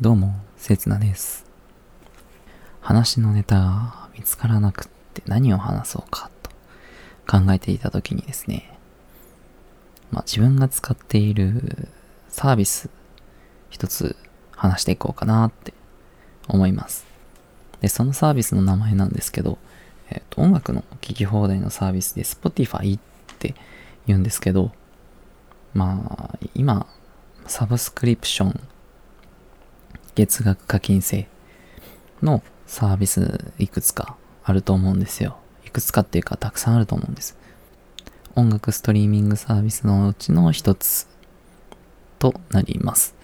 どうも、せつなです。話のネタが見つからなくって何を話そうかと考えていた時にですね、まあ自分が使っているサービス一つ話していこうかなって思います。で、そのサービスの名前なんですけど、えっ、と、音楽の聴き放題のサービスで Spotify って言うんですけど、まあ、今、サブスクリプション月額課金制のサービスいくつかあると思うんですよ。いくつかっていうかたくさんあると思うんです。音楽ストリーミングサービスのうちの一つとなります。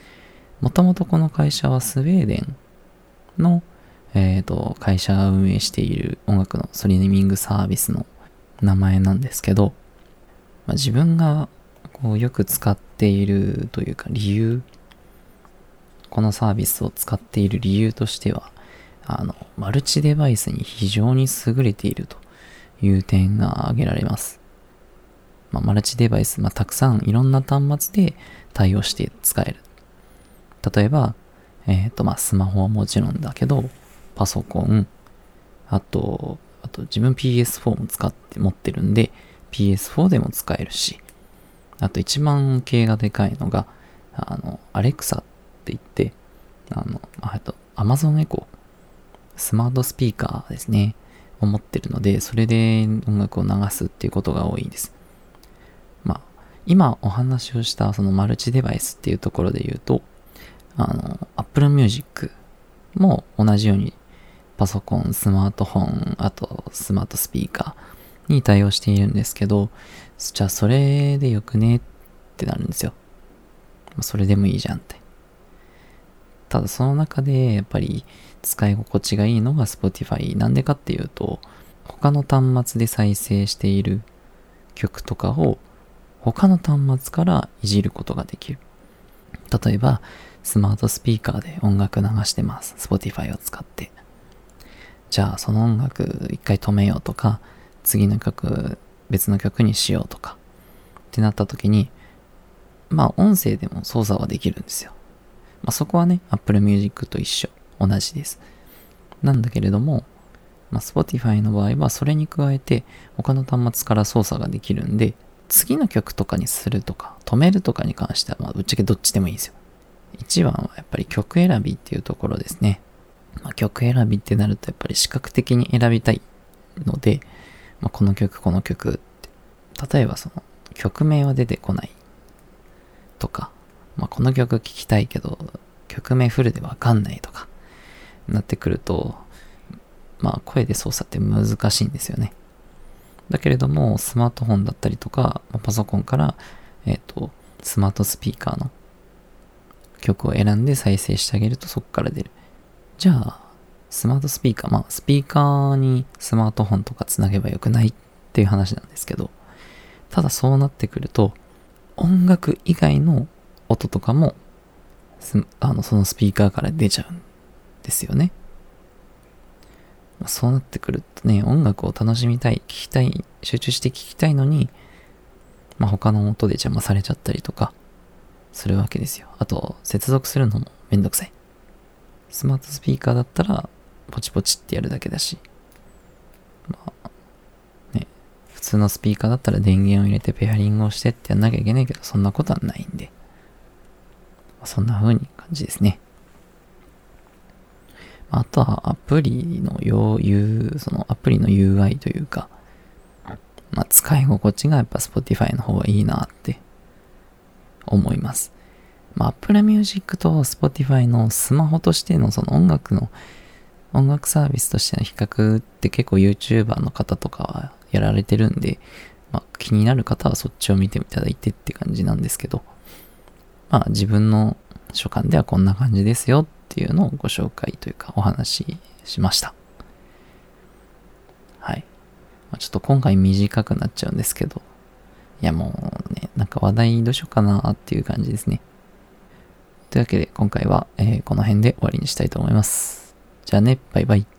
もともとこの会社はスウェーデンの、えー、と会社が運営している音楽のストリーミングサービスの名前なんですけど、まあ、自分がこうよく使っているというか理由このサービスを使っている理由としては、あの、マルチデバイスに非常に優れているという点が挙げられます。まあ、マルチデバイス、まあ、たくさんいろんな端末で対応して使える。例えば、えっ、と、まあ、スマホはもちろんだけど、パソコン、あと、あと自分 PS4 も使って持ってるんで、PS4 でも使えるし、あと一番系がでかいのが、あの、アレクサっって言って、あの、あと、Amazon Echo、スマートスピーカーですね、を持ってるので、それで音楽を流すっていうことが多いです。まあ、今お話をしたそのマルチデバイスっていうところで言うと、あの、Apple Music も同じようにパソコン、スマートフォン、あとスマートスピーカーに対応しているんですけど、じゃあそれでよくねってなるんですよ。それでもいいじゃんって。ただその中でやっぱり使い心地がいいのが Spotify なんでかっていうと他の端末で再生している曲とかを他の端末からいじることができる。例えばスマートスピーカーで音楽流してます。Spotify を使って。じゃあその音楽一回止めようとか次の曲別の曲にしようとか。ってなった時にまあ音声でも操作はできるんですよ。まあ、そこはね、Apple Music と一緒。同じです。なんだけれども、まあ、Spotify の場合はそれに加えて他の端末から操作ができるんで、次の曲とかにするとか、止めるとかに関しては、まあ、ぶっちゃけどっちでもいいんですよ。一番はやっぱり曲選びっていうところですね。まあ、曲選びってなるとやっぱり視覚的に選びたいので、まあ、この曲、この曲って。例えばその曲名は出てこないとか、まあ、この曲聴きたいけど、曲名フルでわかんないとか、なってくると、まあ、声で操作って難しいんですよね。だけれども、スマートフォンだったりとか、パソコンから、えっ、と、スマートスピーカーの曲を選んで再生してあげるとそこから出る。じゃあ、スマートスピーカー、まあ、スピーカーにスマートフォンとかつなげばよくないっていう話なんですけど、ただそうなってくると、音楽以外の音とかもあのそのスピーカーから出ちゃうんですよね。そうなってくるとね、音楽を楽しみたい、聴きたい、集中して聴きたいのに、まあ、他の音で邪魔されちゃったりとかするわけですよ。あと、接続するのもめんどくさい。スマートスピーカーだったら、ポチポチってやるだけだし、まあ、ね、普通のスピーカーだったら電源を入れてペアリングをしてってやんなきゃいけないけど、そんなことはないんで。そんな風に感じですね。あとはアプリの用、そのアプリの UI というか、まあ、使い心地がやっぱ Spotify の方がいいなって思います。まあ、Apple Music と Spotify のスマホとしてのその音楽の音楽サービスとしての比較って結構 YouTuber の方とかはやられてるんで、まあ、気になる方はそっちを見ていただいてって感じなんですけど、まあ自分の所感ではこんな感じですよっていうのをご紹介というかお話ししました。はい。まあ、ちょっと今回短くなっちゃうんですけど、いやもうね、なんか話題どうしようかなっていう感じですね。というわけで今回は、えー、この辺で終わりにしたいと思います。じゃあね、バイバイ。